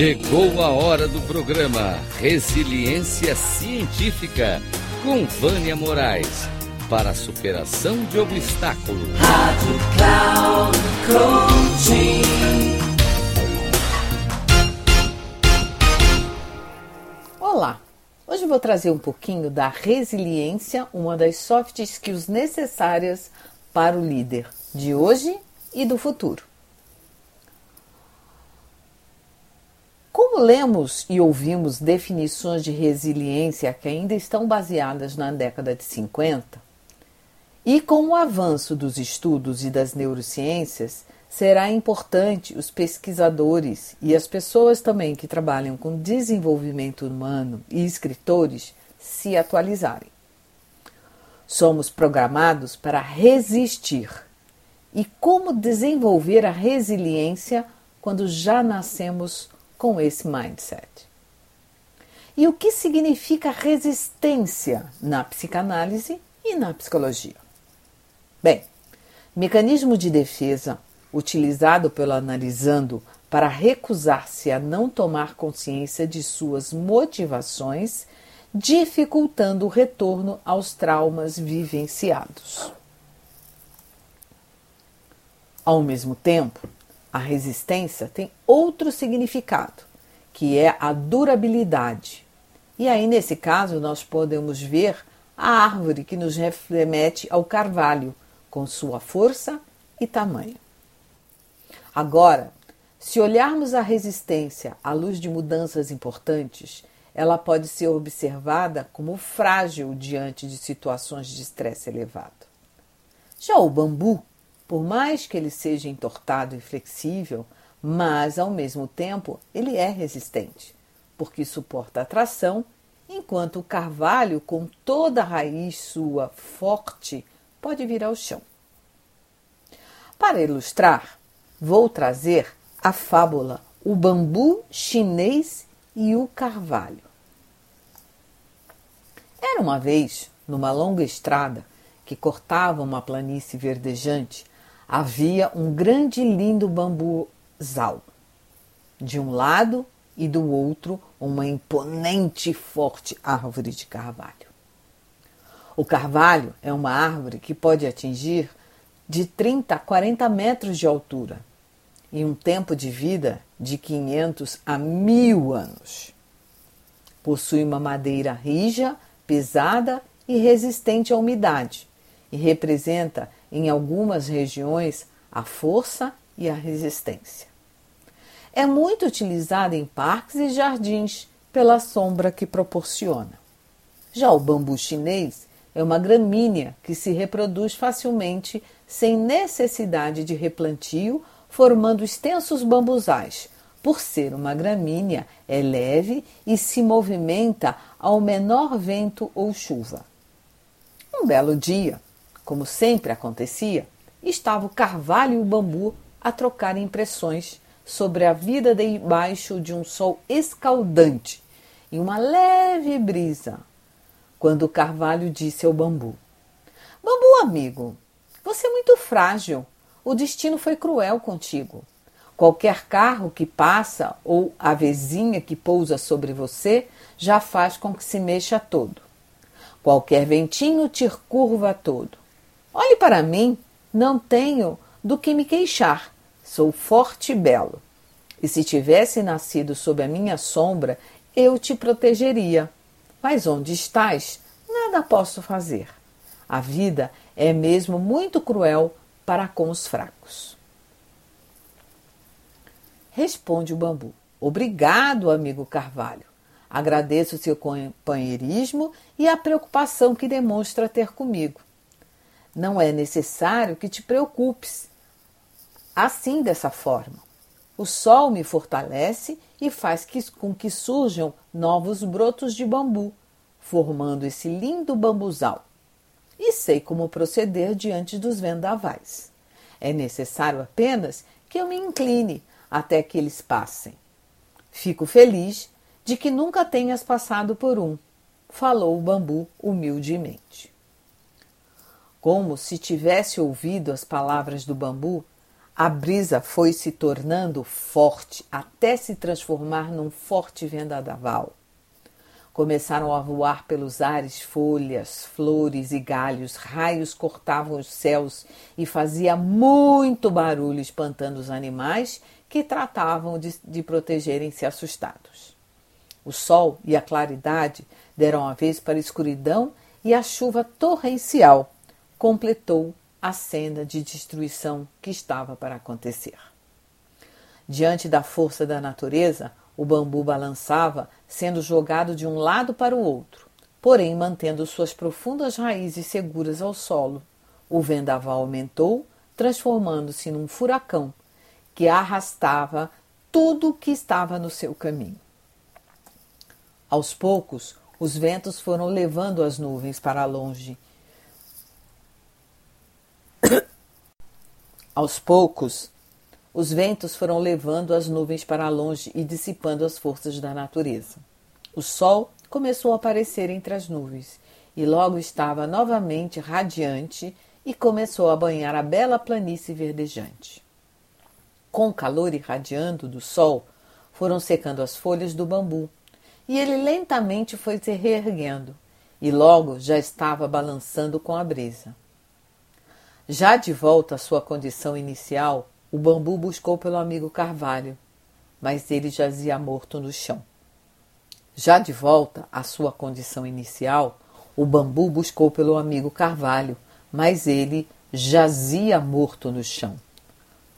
Chegou a hora do programa Resiliência Científica com Vânia Moraes para a superação de obstáculos. Rádio Cloud Coaching. Olá! Hoje vou trazer um pouquinho da resiliência, uma das soft skills necessárias para o líder de hoje e do futuro. Como lemos e ouvimos definições de resiliência que ainda estão baseadas na década de 50, e com o avanço dos estudos e das neurociências, será importante os pesquisadores e as pessoas também que trabalham com desenvolvimento humano e escritores se atualizarem. Somos programados para resistir. E como desenvolver a resiliência quando já nascemos com esse mindset. E o que significa resistência na psicanálise e na psicologia? Bem, mecanismo de defesa utilizado pelo analisando para recusar-se a não tomar consciência de suas motivações, dificultando o retorno aos traumas vivenciados. Ao mesmo tempo, a resistência tem outro significado, que é a durabilidade. E aí, nesse caso, nós podemos ver a árvore que nos remete ao carvalho, com sua força e tamanho. Agora, se olharmos a resistência à luz de mudanças importantes, ela pode ser observada como frágil diante de situações de estresse elevado. Já o bambu por mais que ele seja entortado e flexível, mas ao mesmo tempo ele é resistente, porque suporta a tração, enquanto o carvalho, com toda a raiz sua forte, pode vir ao chão. Para ilustrar, vou trazer a fábula O Bambu Chinês e o Carvalho. Era uma vez, numa longa estrada que cortava uma planície verdejante, havia um grande e lindo bambuzal. De um lado e do outro, uma imponente e forte árvore de carvalho. O carvalho é uma árvore que pode atingir de 30 a 40 metros de altura e um tempo de vida de 500 a mil anos. Possui uma madeira rija, pesada e resistente à umidade e representa em algumas regiões, a força e a resistência. É muito utilizada em parques e jardins pela sombra que proporciona. Já o bambu chinês é uma gramínea que se reproduz facilmente sem necessidade de replantio, formando extensos bambuzais. Por ser uma gramínea, é leve e se movimenta ao menor vento ou chuva. Um belo dia, como sempre acontecia, estava o carvalho e o bambu a trocar impressões sobre a vida debaixo de um sol escaldante e uma leve brisa, quando o carvalho disse ao bambu: Bambu, amigo, você é muito frágil. O destino foi cruel contigo. Qualquer carro que passa ou a vezinha que pousa sobre você já faz com que se mexa todo. Qualquer ventinho te curva todo. Olhe para mim, não tenho do que me queixar. Sou forte e belo. E se tivesse nascido sob a minha sombra, eu te protegeria. Mas onde estás, nada posso fazer. A vida é mesmo muito cruel para com os fracos. Responde o bambu. Obrigado, amigo Carvalho. Agradeço o seu companheirismo e a preocupação que demonstra ter comigo. Não é necessário que te preocupes assim dessa forma. O sol me fortalece e faz que, com que surjam novos brotos de bambu, formando esse lindo bambuzal. E sei como proceder diante dos vendavais. É necessário apenas que eu me incline até que eles passem. Fico feliz de que nunca tenhas passado por um, falou o bambu humildemente. Como se tivesse ouvido as palavras do bambu, A brisa foi se tornando forte até se transformar num forte vendaval. Começaram a voar pelos ares folhas, flores e galhos, raios cortavam os céus e fazia muito barulho, espantando os animais que tratavam de, de protegerem-se assustados. O sol e a claridade deram a vez para a escuridão e a chuva torrencial completou a cena de destruição que estava para acontecer. Diante da força da natureza, o bambu balançava, sendo jogado de um lado para o outro, porém mantendo suas profundas raízes seguras ao solo. O vendaval aumentou, transformando-se num furacão que arrastava tudo que estava no seu caminho. Aos poucos, os ventos foram levando as nuvens para longe. Aos poucos, os ventos foram levando as nuvens para longe e dissipando as forças da natureza. O sol começou a aparecer entre as nuvens e logo estava novamente radiante e começou a banhar a bela planície verdejante. Com o calor irradiando do sol, foram secando as folhas do bambu e ele lentamente foi se reerguendo e logo já estava balançando com a brisa. Já de volta à sua condição inicial, o bambu buscou pelo amigo Carvalho, mas ele jazia morto no chão. Já de volta à sua condição inicial, o bambu buscou pelo amigo Carvalho, mas ele jazia morto no chão.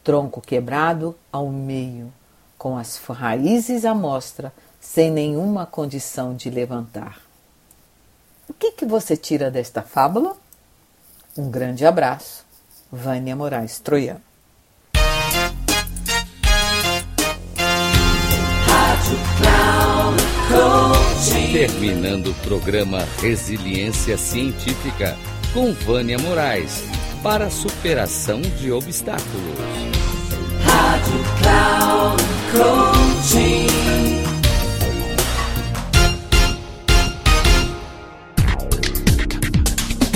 Tronco quebrado ao meio, com as raízes à mostra, sem nenhuma condição de levantar. O que, que você tira desta fábula? Um grande abraço. Vânia Moraes Troiano. Terminando o programa Resiliência Científica com Vânia Moraes para superação de obstáculos. Rádio Cloud Coaching.